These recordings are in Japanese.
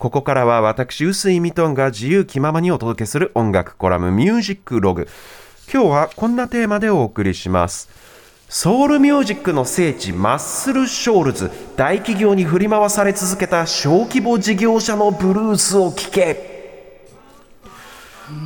ここからは私、臼井ミトンが自由気ままにお届けする音楽コラムミュージックログ。今日はこんなテーマでお送りします。ソウルミュージックの聖地マッスルショールズ大企業に振り回され続けた小規模事業者のブルースを聞け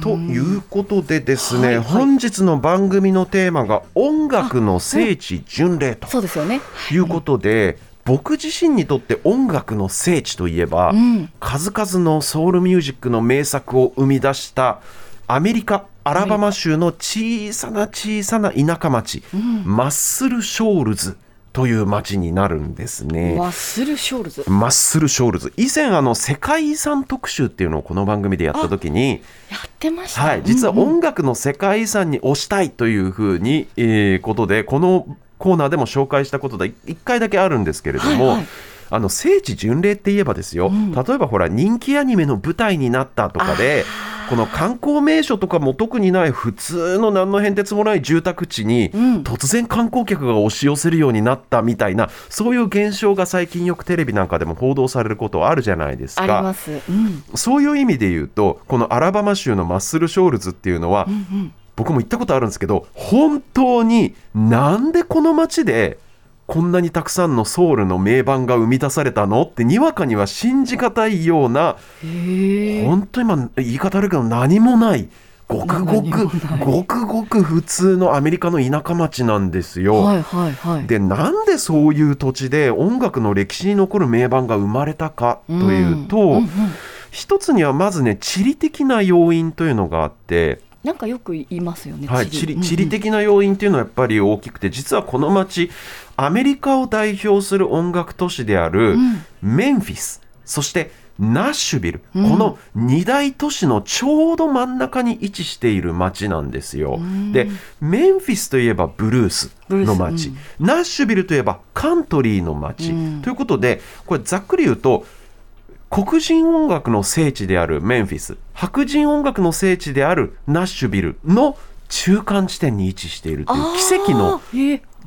ということでですね、はいはい本日の番組のテーマが音楽の聖地巡礼とそうですよね。いうことで、僕自身にとって音楽の聖地といえば、ん数々のソウルミュージックの名作を生み出したアメリカアラバマ州の小さな小さな田舎町、マッスルショールズという町になるんですね。マッスルショールズ？マッスルショールズ以前あの世界遺産特集っていうのをこの番組でやった時にやってました。はい、実はうんうん音楽の世界遺産に推したいというふうに、えーことでこのコーナーでも紹介したことで1回だけあるんですけれども、はいはいあの聖地巡礼って言えばですよ、ん例えばほら人気アニメの舞台になったとかでこの観光名所とかも特にない普通の何の変哲もない住宅地に、ん突然観光客が押し寄せるようになったみたいなそういう現象が最近よくテレビなんかでも報道されることあるじゃないですあか。ります。うん。そういう意味で言うとこのアラバマ州のマッスルショールズっていうのは、僕も行ったことあるんですけど本当になんでこの街でこんなにたくさんのソウルの名盤が生み出されたの？ってにわかには信じがたいような。本当今言い方悪いけど何もないごくごくごくごく普通のアメリカの田舎町なんですよ。はいはいはい。でなんでそういう土地で音楽の歴史に残る名盤が生まれたかというと、うんうんうん一つにはまずね地理的な要因というのがあって、なんかよく言いますよね。はい、地理うんうん。地理的な要因というのはやっぱり大きくて実はこの町アメリカを代表する音楽都市であるメンフィスそしてナッシュビル、うん。この二大都市のちょうど真ん中に位置している町なんですよ。でメンフィスといえばブルースの町、ブルーナッシュビルといえばカントリーの町、うん。ということでこれざっくり言うと黒人音楽の聖地であるメンフィス白人音楽の聖地であるナッシュビルの中間地点に位置しているという奇跡の。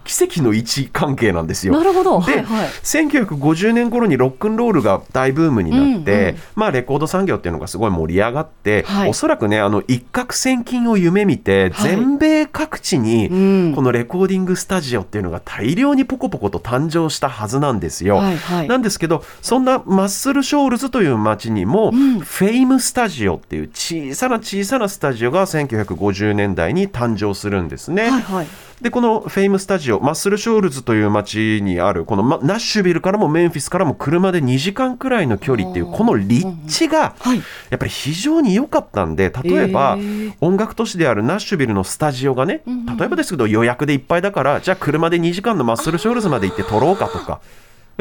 奇跡の位置関係なんですよ。なるほど。で、はいはい。1950年頃にロックンロールが大ブームになって、うんうんまあレコード産業っていうのがすごい盛り上がって、はいおそらくねあの一攫千金を夢見て、はい全米各地にうんこのレコーディングスタジオっていうのが大量にポコポコと誕生したはずなんですよ。はいはいなんですけどそんなマッスルショールズという街にも、んフェイムスタジオっていう小さな小さなスタジオが1950年代に誕生するんですね。はいはい。でこのフェイムスタジオマッスルショールズという街にあるこのまナッシュビルからもメンフィスからも車で2時間くらいの距離っていうこの立地がはい。やっぱり非常に良かったんで例えば音楽都市であるナッシュビルのスタジオがね例えばですけど予約でいっぱいだからじゃあ車で2時間のマッスルショールズまで行って撮ろうかとか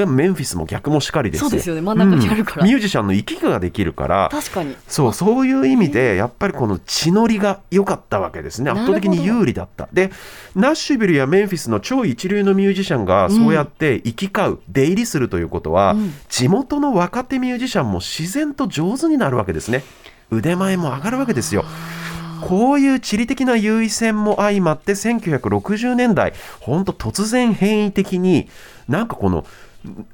メンフィスも逆もしかりですよ。そうですよね。真ん中にあるから。うん。ミュージシャンの行き来ができるから。確かに。そうそういう意味でやっぱりこの地の利が良かったわけですね。圧倒的に有利だった。でナッシュビルやメンフィスの超一流のミュージシャンがそうやって行き交う、出入りするということは、うん。地元の若手ミュージシャンも自然と上手になるわけですね。腕前も上がるわけですよ。こういう地理的な優位性も相まって1960年代ほんと突然変異的になんかこの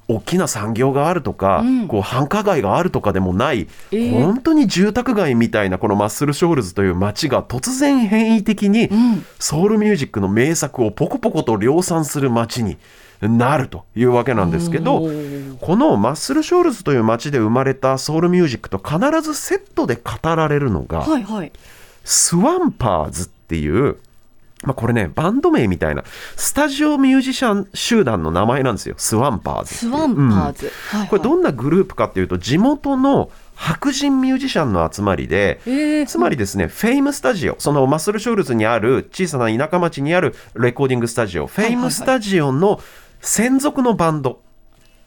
大きな産業があるとか、うん。こう繁華街があるとかでもない、えー。本当に住宅街みたいなこのマッスルショールズという街が突然変異的にん。ソウルミュージックの名作をポコポコと量産する街になるというわけなんですけどこのマッスルショールズという街で生まれたソウルミュージックと必ずセットで語られるのが、はいはい。スワンパーズっていう、まあ、これねバンド名みたいなスタジオミュージシャン集団の名前なんですよ。スワンパーズスワンパーズ。はいはい。これどんなグループかっていうと地元の白人ミュージシャンの集まりで、えー。つまりですね、フェイムスタジオ、そのマッスルショールズにある小さな田舎町にあるレコーディングスタジオ、フェイムスタジオの専属のバンド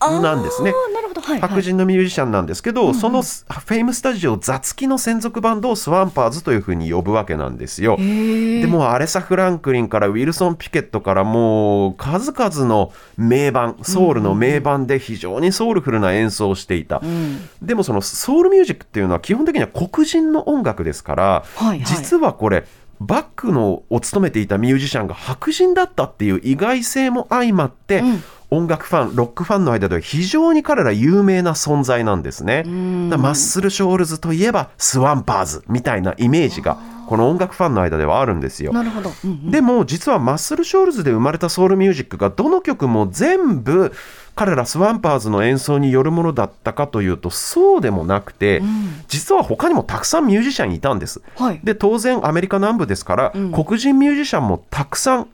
なるほど。はいはい。白人のミュージシャンなんですけど、そのフェイムスタジオ座付きの専属バンドをスワンパーズというふうに呼ぶわけなんですよ。でもうアレサ・フランクリンからウィルソン・ピケットからもう数々の名盤ソウルの名盤で非常にソウルフルな演奏をしていた、うん。でもそのソウルミュージックっていうのは基本的には黒人の音楽ですから、はいはい。実はこれバックのを務めていたミュージシャンが白人だったっていう意外性も相まって、うん音楽ファンロックファンの間では非常に彼ら有名な存在なんですね。だマッスル・ショールズといえばスワンパーズみたいなイメージがこの音楽ファンの間ではあるんですよ。でも実はマッスル・ショールズで生まれたソウルミュージックがどの曲も全部彼らスワンパーズの演奏によるものだったかというとそうでもなくて、実は他にもたくさんミュージシャンいたんです。はい。で当然アメリカ南部ですから、うん黒人ミュージシャンもたくさん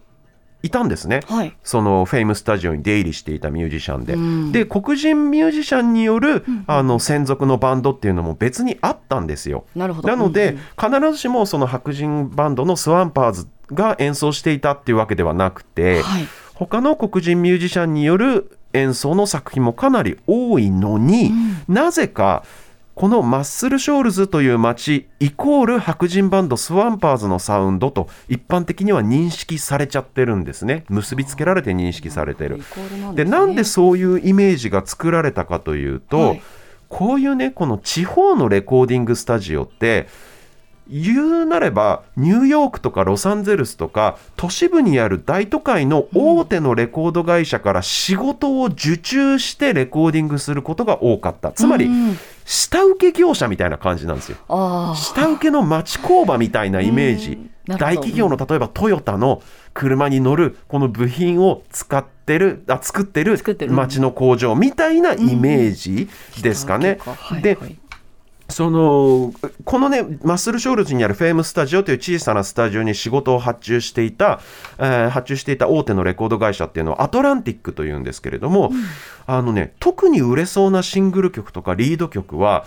いたんですね。はい。そのフェイムスタジオに出入りしていたミュージシャンで、うんで黒人ミュージシャンによる、あの専属のバンドっていうのも別にあったんですよ。なるほど。なので、うん必ずしもその白人バンドのスワンパーズが演奏していたっていうわけではなくて、うんはい。他の黒人ミュージシャンによる演奏の作品もかなり多いのに、なぜかこのマッスルショールズという街イコール白人バンドスワンパーズのサウンドと一般的には認識されちゃってるんですね。結びつけられて認識されてる。でなんでそういうイメージが作られたかというと、はい。こういうねこの地方のレコーディングスタジオって言うなればニューヨークとかロサンゼルスとか都市部にある大都会の大手のレコード会社から仕事を受注してレコーディングすることが多かった。つまりうん下請け業者みたいな感じなんですよ。下請けの町工場みたいなイメージ。うん。なるほど。大企業の例えばトヨタの車に乗るこの部品を使ってるあ作ってる作ってる。町の工場みたいなイメージですかね。ではいはいそのこのねマッスルショールズにあるフェームスタジオという小さなスタジオに仕事を発注していた、えー発注していた大手のレコード会社っていうのはアトランティックというんですけれども、あのね特に売れそうなシングル曲とかリード曲は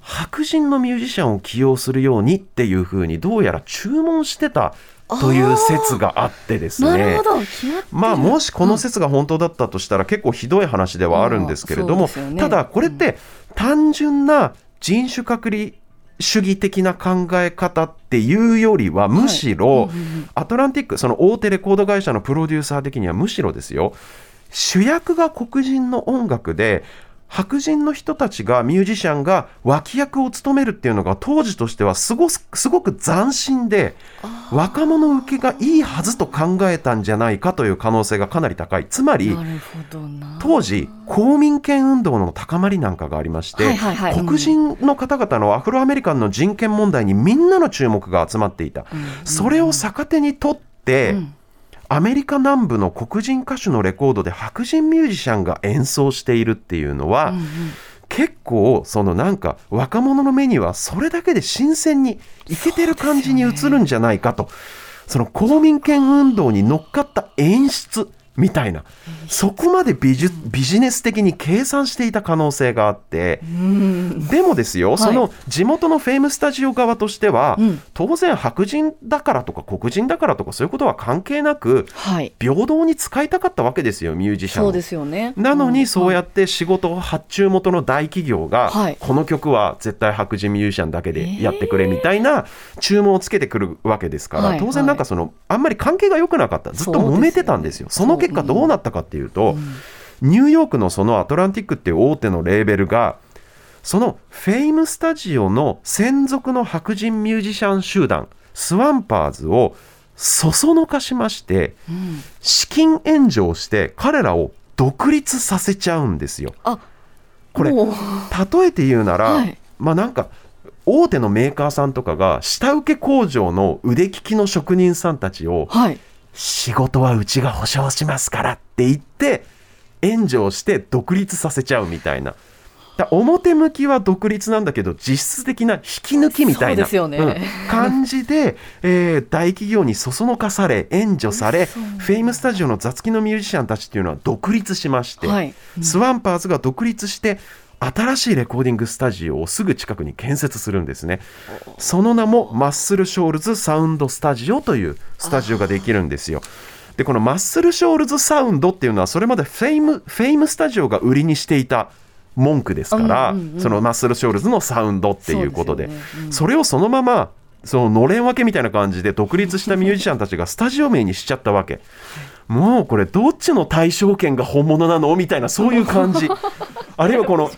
白人のミュージシャンを起用するようにっていうふうにどうやら注文してたという説があってですね。まあもしこの説が本当だったとしたら結構ひどい話ではあるんですけれども、ね。ただこれって単純な人種隔離主義的な考え方っていうよりはむしろアトランティックその大手レコード会社のプロデューサー的にはむしろですよ。主役が黒人の音楽で白人の人たちがミュージシャンが脇役を務めるっていうのが当時としてはすごすすごく斬新で若者受けがいいはずと考えたんじゃないかという可能性がかなり高い。つまり。当時公民権運動の高まりなんかがありまして、はいはいはい。黒人の方々のアフロアメリカンの人権問題にみんなの注目が集まっていた、それを逆手にとって、うんアメリカ南部の黒人歌手のレコードで白人ミュージシャンが演奏しているっていうのは、うんうん。結構そのなんか若者の目にはそれだけで新鮮にいけてる感じに映るんじゃないかとその公民権運動に乗っかった演出みたいな。そこまでビジビジネス的に計算していた可能性があって。うん。でもですよ、その地元のフェイムスタジオ側としては、うん。当然白人だからとか黒人だからとかそういうことは関係なくはい。平等に使いたかったわけですよミュージシャンを。そうですよね。なのにそうやっって仕事を発注元の大企業が、はい。この曲は絶対白人ミュージシャンだけでやってくれみたいな注文をつけてくるわけですから、はい。当然なんかそのあんまり関係が良くなかった。ずっと揉めてたんですよ。その結果どうなったかっていうと、ニューヨークのそのアトランティックっていう大手のレーベルがそのフェイムスタジオの専属の白人ミュージシャン集団スワンパーズをそそのかしましてうん資金援助をして彼らを独立させちゃうんですよ。あこれ例えて言うなら、はいまあなんか大手のメーカーさんとかが下請け工場の腕利きの職人さんたちをはい。仕事はうちが保証しますからって言って援助をして独立させちゃうみたいな。だ表向きは独立なんだけど実質的な引き抜きみたいな感じで、えー大企業にそそのかされ援助され嘘フェイムスタジオの雑記のミュージシャンたちっていうのは独立しまして、はい。スワンパーズが独立して新しいレコーディングスタジオをすぐ近くに建設するんですね。その名もマッスルショールズサウンドスタジオというスタジオができるんですよ。でこのマッスルショールズサウンドっていうのはそれまでフェイムフェイムスタジオが売りにしていた文句ですから、うんうんうんそのマッスルショールズのサウンドっていうことで。ね。うん。それをそのままそののれん分けみたいな感じで独立したミュージシャンたちがスタジオ名にしちゃったわけ。もうこれどっちの対象権が本物なの？みたいなそういう感じ。あるいはこの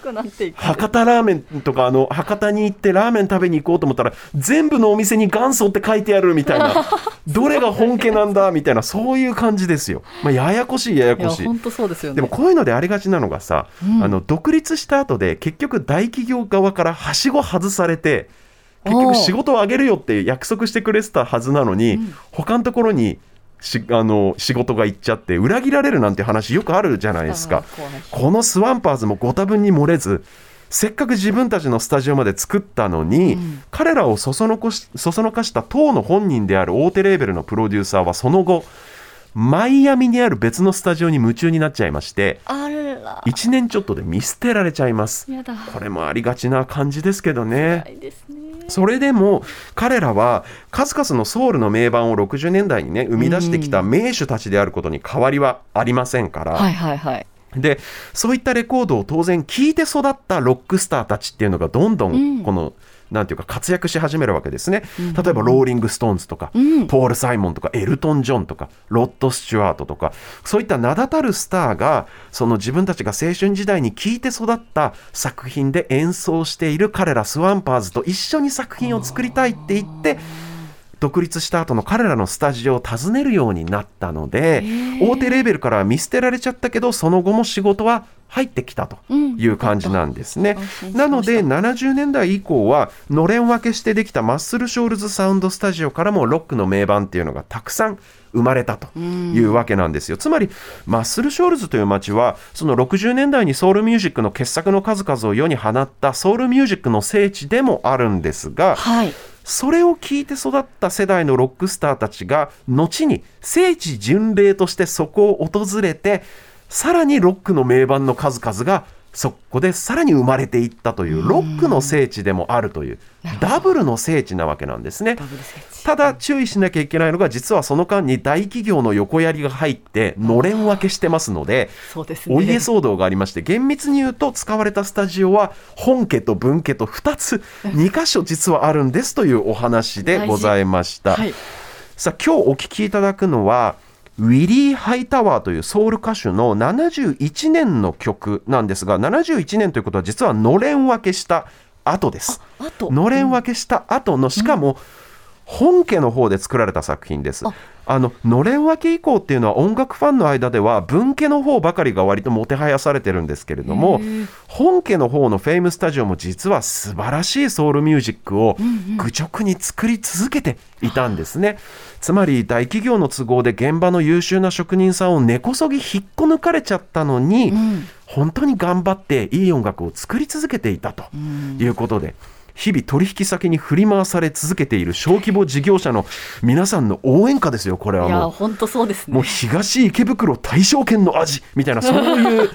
博多ラーメンとかあの博多に行ってラーメン食べに行こうと思ったら全部のお店に元祖って書いてあるみたいな どれが本家なんだみたいなそういう感じですよ、まあ、ややこしいややこしい。本当そうですよね。でもこういうのでありがちなのがさ、うん。あの独立した後で結局大企業側からはしご外されて結局仕事をあげるよって約束してくれてたはずなのに、うん。他のところにしあの仕事が行っちゃって裏切られるなんて話よくあるじゃないですか。このスワンパーズもご多分に漏れずせっかく自分たちのスタジオまで作ったのに、うん。彼らをそそのこしそそのかした当の本人である大手レーベルのプロデューサーはその後マイアミにある別のスタジオに夢中になっちゃいましてあら1年ちょっとで見捨てられちゃいます。これもありがちな感じですけどねそれでも彼らは数々のソウルの名盤を60年代にね生み出してきた名手たちであることに変わりはありませんから、はいはいはい。でそういったレコードを当然聴いて育ったロックスターたちっていうのがどんどん、うん。この、なんていうか活躍し始めるわけですね、うん。例えばローリング・ストーンズとか、うん。ポール・サイモンとかエルトン・ジョンとかロッド・スチュワートとかそういった名だたるスターがその自分たちが青春時代に聴いて育った作品で演奏している彼らスワンパーズと一緒に作品を作りたいって言って独立した後の彼らのスタジオを訪ねるようになったので大手レーベルからは見捨てられちゃったけどその後も仕事は入ってきたという感じなんですね。安心しました。なので70年代以降はのれん分けしてできたマッスル・ショールズ・サウンド・スタジオからもロックの名盤っていうのがたくさん生まれたというわけなんですよ。つまりマッスル・ショールズという街はその60年代にソウルミュージックの傑作の数々を世に放ったソウルミュージックの聖地でもあるんですがはいそれを聞いて育った世代のロックスターたちが後に聖地巡礼としてそこを訪れてさらにロックの名盤の数々がそこでさらに生まれていったというロックの聖地でもあるというダブルの聖地なわけなんですね。ただ注意しなきゃいけないのが実はその間に大企業の横やりが入ってのれん分けしてますのでそうですね。お家騒動がありまして厳密に言うと使われたスタジオは本家と分家と2つ2箇所実はあるんですというお話でございました。はい。さあ今日お聞きいただくのはウィリー・ハイタワーというソウル歌手の71年の曲なんですが71年ということは実はのれん分けした後です。あとのれん分けした後のしかも本家の方で作られた作品です。あ。あののれん分け以降っていうのは音楽ファンの間では文家の方ばかりが割ともてはやされてるんですけれども本家の方のフェイムスタジオも実は素晴らしいソウルミュージックを愚直に作り続けていたんですね。つまり大企業の都合で現場の優秀な職人さんを根こそぎ引っこ抜かれちゃったのに、うん。本当に頑張っていい音楽を作り続けていたということで、日々取引先に振り回され続けている小規模事業者の皆さんの応援歌ですよこれはいもう。や本当そうですもうね東池袋大正圏の味みたいな そういう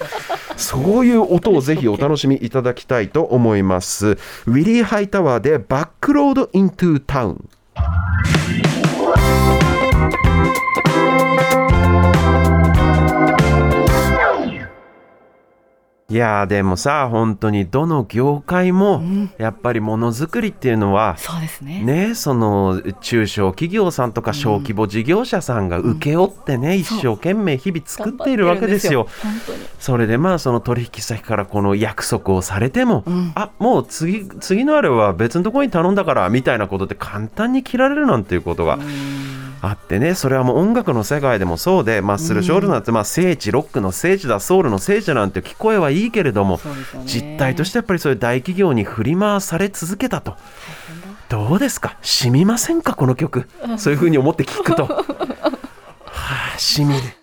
そういう音をぜひお楽しみいただきたいと思います。ウィリー・ハイタワーでバックロード・イントゥ・タウン。いやーでもさ本当にどの業界もやっぱりものづくりっていうのはそうですね。ね、その中小企業さんとか小規模事業者さんが請け負ってね、一生懸命日々作っているわけですよ。それでまあその取引先からこの約束をされても、ん。あもう次次のあれは別のところに頼んだからみたいなことで簡単に切られるなんていうことがあってねそれはもう音楽の世界でもそうでマッスルショールなんてまあ聖地ロックの聖地だソウルの聖地なんて聞こえはいいけれども、実態としてやっぱりそういう大企業に振り回され続けたと。どうですか？染みませんか？この曲。そういうふうに思って聞くと。はあ染みる